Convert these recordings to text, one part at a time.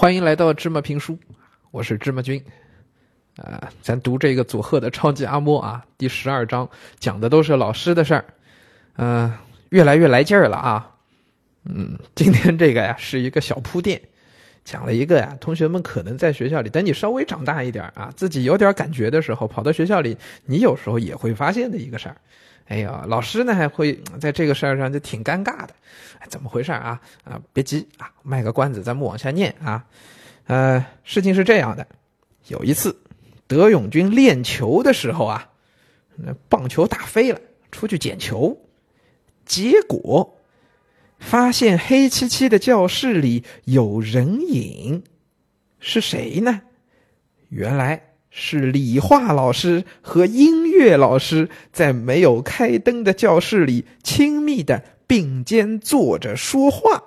欢迎来到芝麻评书，我是芝麻君。啊，咱读这个佐贺的超级阿嬷啊，第十二章讲的都是老师的事儿，嗯，越来越来劲儿了啊。嗯，今天这个呀是一个小铺垫，讲了一个呀，同学们可能在学校里，等你稍微长大一点啊，自己有点感觉的时候，跑到学校里，你有时候也会发现的一个事儿。哎呀，老师呢还会在这个事儿上就挺尴尬的，怎么回事啊？啊，别急啊，卖个关子，咱们往下念啊。呃，事情是这样的，有一次，德永军练球的时候啊，棒球打飞了，出去捡球，结果发现黑漆漆的教室里有人影，是谁呢？原来。是理化老师和音乐老师在没有开灯的教室里亲密的并肩坐着说话。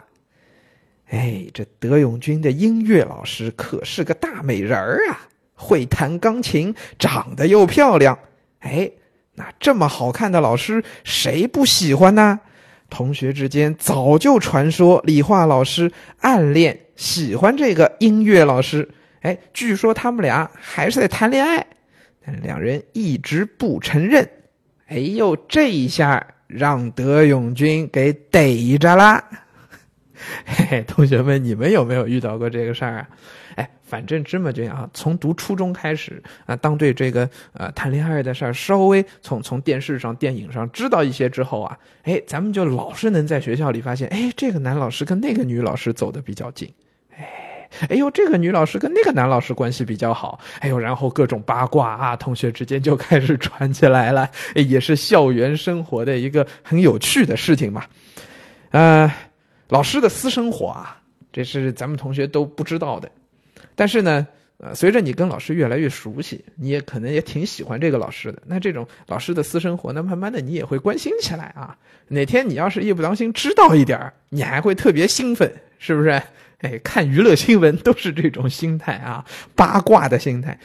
哎，这德永军的音乐老师可是个大美人儿啊，会弹钢琴，长得又漂亮。哎，那这么好看的老师，谁不喜欢呢？同学之间早就传说理化老师暗恋喜欢这个音乐老师。哎，据说他们俩还是在谈恋爱，但两人一直不承认。哎呦，这一下让德永军给逮着了。嘿嘿，同学们，你们有没有遇到过这个事儿啊？哎，反正芝麻君啊，从读初中开始啊，当对这个呃谈恋爱的事儿稍微从从电视上、电影上知道一些之后啊，哎，咱们就老是能在学校里发现，哎，这个男老师跟那个女老师走的比较近，哎。呦，这个女老师跟那个男老师关系比较好。哎呦，然后各种八卦啊，同学之间就开始传起来了。也是校园生活的一个很有趣的事情嘛。呃，老师的私生活啊，这是咱们同学都不知道的。但是呢，呃，随着你跟老师越来越熟悉，你也可能也挺喜欢这个老师的。那这种老师的私生活，那慢慢的你也会关心起来啊。哪天你要是一不当心知道一点你还会特别兴奋，是不是？哎，看娱乐新闻都是这种心态啊，八卦的心态。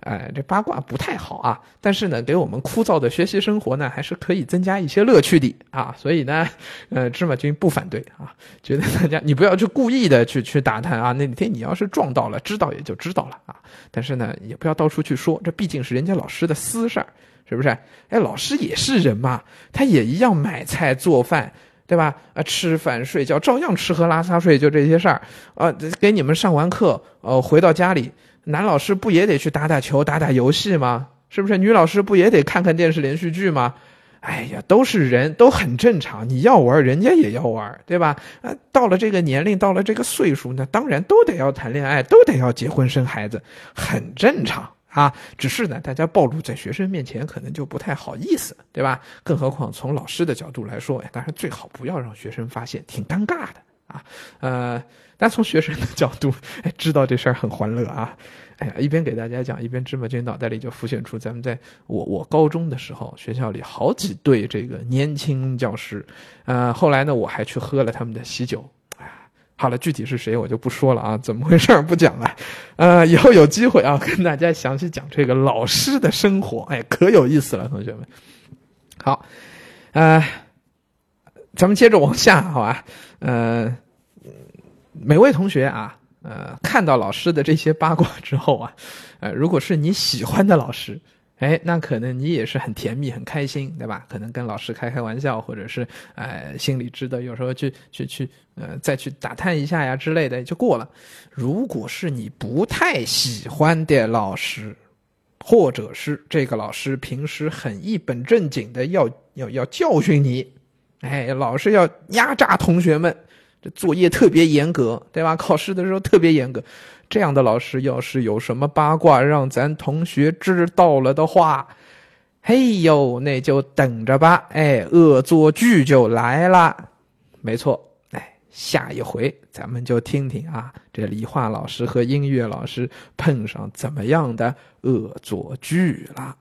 哎，这八卦不太好啊，但是呢，给我们枯燥的学习生活呢，还是可以增加一些乐趣的啊。所以呢，呃，芝麻君不反对啊，觉得大家你不要去故意的去去打探啊。那天你要是撞到了，知道也就知道了啊。但是呢，也不要到处去说，这毕竟是人家老师的私事儿，是不是？哎，老师也是人嘛，他也一样买菜做饭。对吧？啊，吃饭睡觉照样吃喝拉撒睡，就这些事儿。啊，给你们上完课，呃，回到家里，男老师不也得去打打球、打打游戏吗？是不是？女老师不也得看看电视连续剧吗？哎呀，都是人都很正常。你要玩，人家也要玩，对吧？啊，到了这个年龄，到了这个岁数，那当然都得要谈恋爱，都得要结婚生孩子，很正常。啊，只是呢，大家暴露在学生面前可能就不太好意思，对吧？更何况从老师的角度来说，哎，当然最好不要让学生发现，挺尴尬的啊。呃，但从学生的角度，哎，知道这事儿很欢乐啊。哎呀，一边给大家讲，一边芝麻君脑袋里就浮现出咱们在我我高中的时候，学校里好几对这个年轻教师，呃，后来呢，我还去喝了他们的喜酒。好了，具体是谁我就不说了啊，怎么回事不讲了，呃，以后有机会啊，跟大家详细讲这个老师的生活，哎，可有意思了，同学们。好，呃，咱们接着往下，好吧？呃，每位同学啊，呃，看到老师的这些八卦之后啊，呃，如果是你喜欢的老师。哎，那可能你也是很甜蜜、很开心，对吧？可能跟老师开开玩笑，或者是呃心里知道，有时候去去去呃再去打探一下呀之类的就过了。如果是你不太喜欢的老师，或者是这个老师平时很一本正经的要要要教训你，哎，老是要压榨同学们，这作业特别严格，对吧？考试的时候特别严格。这样的老师要是有什么八卦让咱同学知道了的话，嘿呦，那就等着吧！哎，恶作剧就来了。没错，哎，下一回咱们就听听啊，这理化老师和音乐老师碰上怎么样的恶作剧了。